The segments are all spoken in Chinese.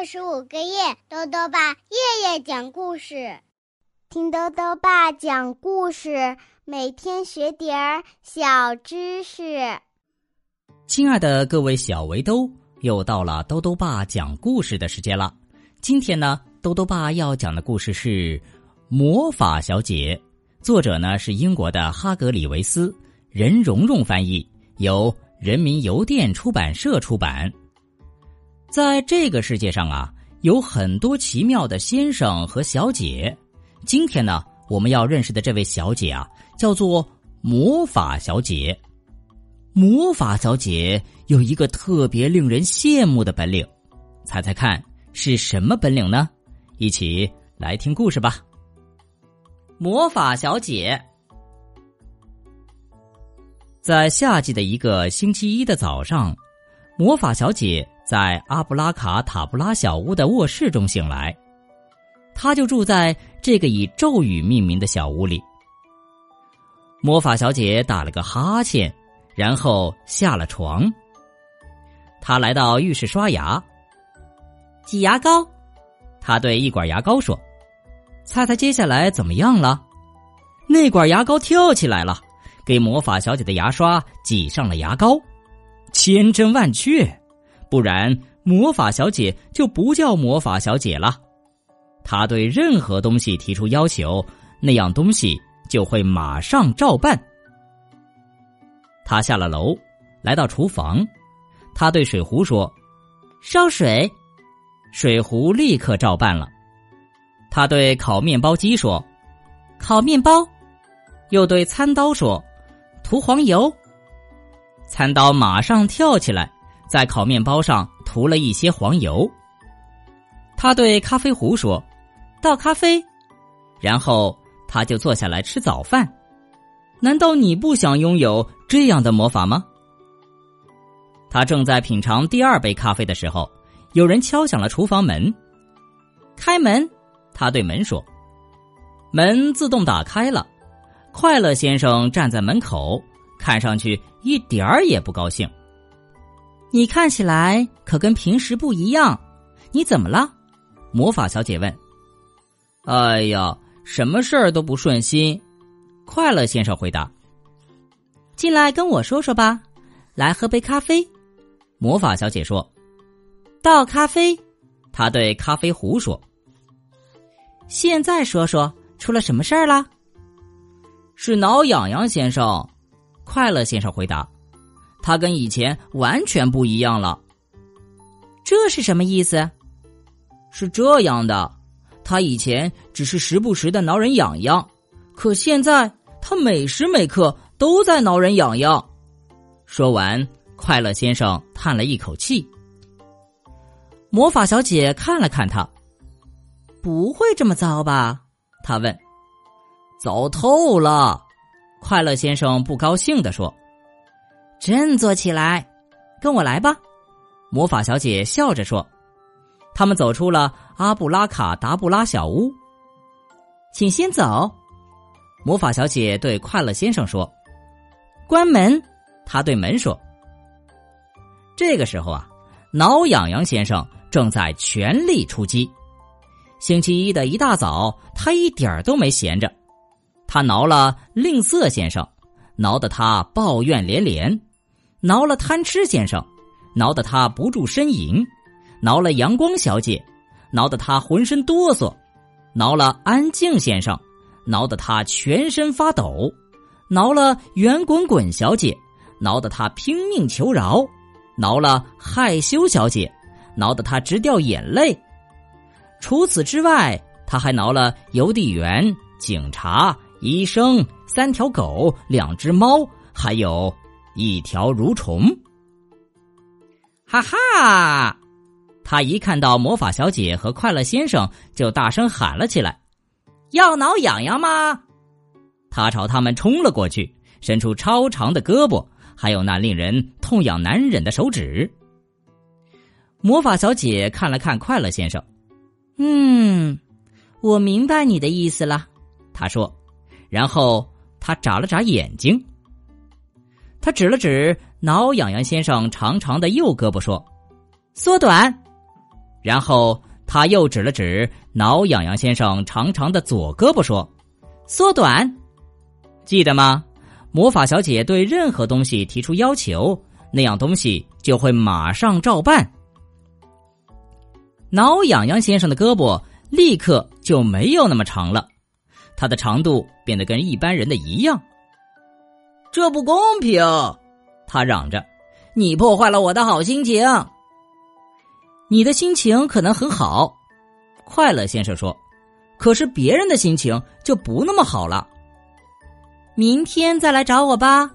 二十五个月，豆豆爸夜夜讲故事，听豆豆爸讲故事，每天学点儿小知识。亲爱的各位小围兜，又到了豆豆爸讲故事的时间了。今天呢，豆豆爸要讲的故事是《魔法小姐》，作者呢是英国的哈格里维斯，任蓉蓉翻译，由人民邮电出版社出版。在这个世界上啊，有很多奇妙的先生和小姐。今天呢，我们要认识的这位小姐啊，叫做魔法小姐。魔法小姐有一个特别令人羡慕的本领，猜猜看是什么本领呢？一起来听故事吧。魔法小姐在夏季的一个星期一的早上，魔法小姐。在阿布拉卡塔布拉小屋的卧室中醒来，他就住在这个以咒语命名的小屋里。魔法小姐打了个哈欠，然后下了床。她来到浴室刷牙，挤牙膏。她对一管牙膏说：“猜猜接下来怎么样了？”那管牙膏跳起来了，给魔法小姐的牙刷挤上了牙膏。千真万确。不然，魔法小姐就不叫魔法小姐了。她对任何东西提出要求，那样东西就会马上照办。她下了楼，来到厨房，她对水壶说：“烧水。”水壶立刻照办了。他对烤面包机说：“烤面包。”又对餐刀说：“涂黄油。”餐刀马上跳起来。在烤面包上涂了一些黄油。他对咖啡壶说：“倒咖啡。”然后他就坐下来吃早饭。难道你不想拥有这样的魔法吗？他正在品尝第二杯咖啡的时候，有人敲响了厨房门。开门，他对门说：“门自动打开了。”快乐先生站在门口，看上去一点儿也不高兴。你看起来可跟平时不一样，你怎么了？魔法小姐问。哎呀，什么事儿都不顺心。快乐先生回答。进来跟我说说吧，来喝杯咖啡。魔法小姐说。倒咖啡。他对咖啡壶说。现在说说出了什么事儿了？是挠痒痒先生。快乐先生回答。他跟以前完全不一样了，这是什么意思？是这样的，他以前只是时不时的挠人痒痒，可现在他每时每刻都在挠人痒痒。说完，快乐先生叹了一口气。魔法小姐看了看他，不会这么糟吧？他问。糟透了！快乐先生不高兴的说。振作起来，跟我来吧！魔法小姐笑着说。他们走出了阿布拉卡达布拉小屋，请先走。魔法小姐对快乐先生说：“关门。”他对门说。这个时候啊，挠痒痒先生正在全力出击。星期一的一大早，他一点儿都没闲着，他挠了吝啬先生，挠得他抱怨连连。挠了贪吃先生，挠得他不住呻吟；挠了阳光小姐，挠得他浑身哆嗦；挠了安静先生，挠得他全身发抖；挠了圆滚滚小姐，挠得他拼命求饶；挠了害羞小姐，挠得他直掉眼泪。除此之外，他还挠了邮递员、警察、医生、三条狗、两只猫，还有。一条蠕虫，哈哈！他一看到魔法小姐和快乐先生，就大声喊了起来：“要挠痒痒吗？”他朝他们冲了过去，伸出超长的胳膊，还有那令人痛痒难忍的手指。魔法小姐看了看快乐先生，嗯，我明白你的意思了，他说，然后他眨了眨眼睛。他指了指挠痒痒先生长长的右胳膊，说：“缩短。”然后他又指了指挠痒痒先生长长的左胳膊，说：“缩短，记得吗？魔法小姐对任何东西提出要求，那样东西就会马上照办。”挠痒痒先生的胳膊立刻就没有那么长了，它的长度变得跟一般人的一样。这不公平！他嚷着：“你破坏了我的好心情。”你的心情可能很好，快乐先生说：“可是别人的心情就不那么好了。”明天再来找我吧，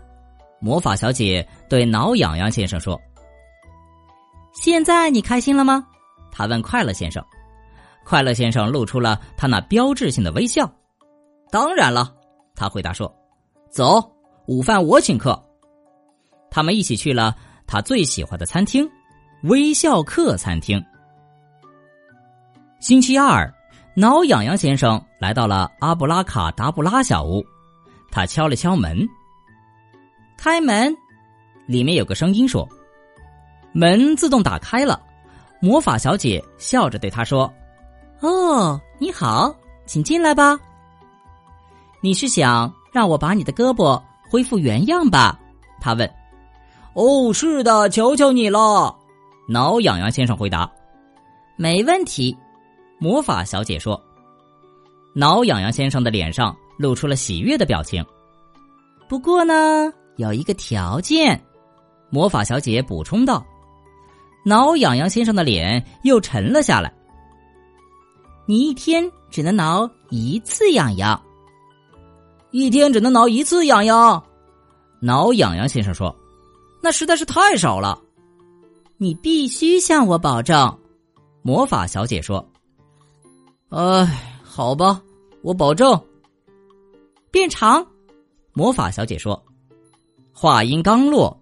魔法小姐对挠痒痒先生说。现在你开心了吗？他问快乐先生。快乐先生露出了他那标志性的微笑。当然了，他回答说：“走，午饭我请客。”他们一起去了他最喜欢的餐厅。微笑客餐厅。星期二，挠痒痒先生来到了阿布拉卡达布拉小屋，他敲了敲门。开门，里面有个声音说：“门自动打开了。”魔法小姐笑着对他说：“哦，你好，请进来吧。你是想让我把你的胳膊恢复原样吧？”他问。“哦，是的，求求你了。”挠痒痒先生回答：“没问题。”魔法小姐说。挠痒痒先生的脸上露出了喜悦的表情。不过呢，有一个条件，魔法小姐补充道。挠痒痒先生的脸又沉了下来。你一天只能挠一次痒痒。一天只能挠一次痒痒。挠痒痒先生说：“那实在是太少了。”你必须向我保证，魔法小姐说：“哎，好吧，我保证。”变长，魔法小姐说。话音刚落，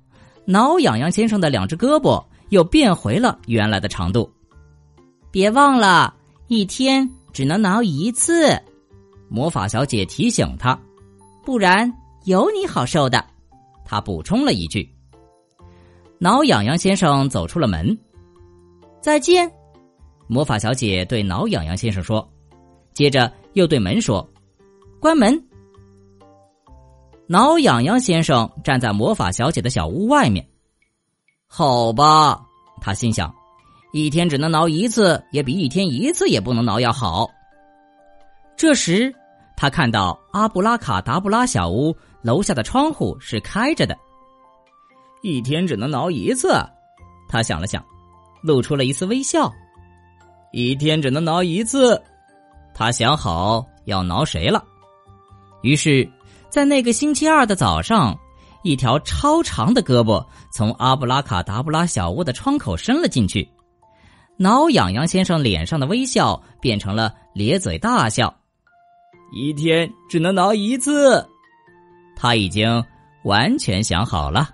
挠痒痒先生的两只胳膊又变回了原来的长度。别忘了，一天只能挠一次，魔法小姐提醒他，不然有你好受的。他补充了一句。挠痒痒先生走出了门。再见，魔法小姐对挠痒痒先生说，接着又对门说：“关门。”挠痒痒先生站在魔法小姐的小屋外面。好吧，他心想，一天只能挠一次，也比一天一次也不能挠要好。这时，他看到阿布拉卡达布拉小屋楼下的窗户是开着的。一天只能挠一次，他想了想，露出了一丝微笑。一天只能挠一次，他想好要挠谁了。于是，在那个星期二的早上，一条超长的胳膊从阿布拉卡达布拉小屋的窗口伸了进去。挠痒痒先生脸上的微笑变成了咧嘴大笑。一天只能挠一次，他已经完全想好了。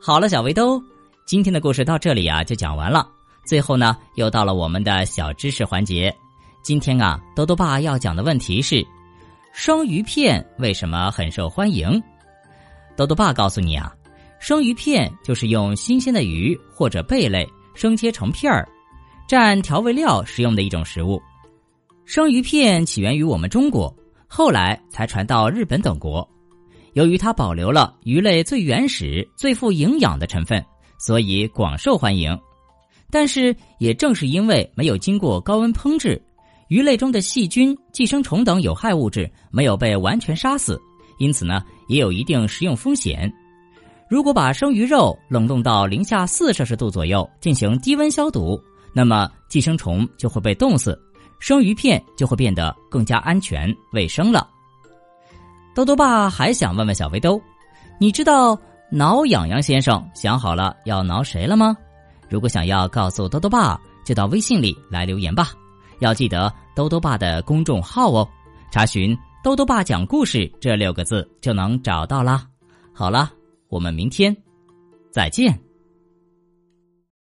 好了，小围兜，今天的故事到这里啊就讲完了。最后呢，又到了我们的小知识环节。今天啊，多多爸要讲的问题是：生鱼片为什么很受欢迎？多多爸告诉你啊，生鱼片就是用新鲜的鱼或者贝类生切成片儿，蘸调味料食用的一种食物。生鱼片起源于我们中国，后来才传到日本等国。由于它保留了鱼类最原始、最富营养的成分，所以广受欢迎。但是，也正是因为没有经过高温烹制，鱼类中的细菌、寄生虫等有害物质没有被完全杀死，因此呢，也有一定食用风险。如果把生鱼肉冷冻到零下四摄氏度左右进行低温消毒，那么寄生虫就会被冻死，生鱼片就会变得更加安全卫生了。豆豆爸还想问问小围兜，你知道挠痒痒先生想好了要挠谁了吗？如果想要告诉豆豆爸，就到微信里来留言吧。要记得豆豆爸的公众号哦，查询“豆豆爸讲故事”这六个字就能找到啦。好了，我们明天再见。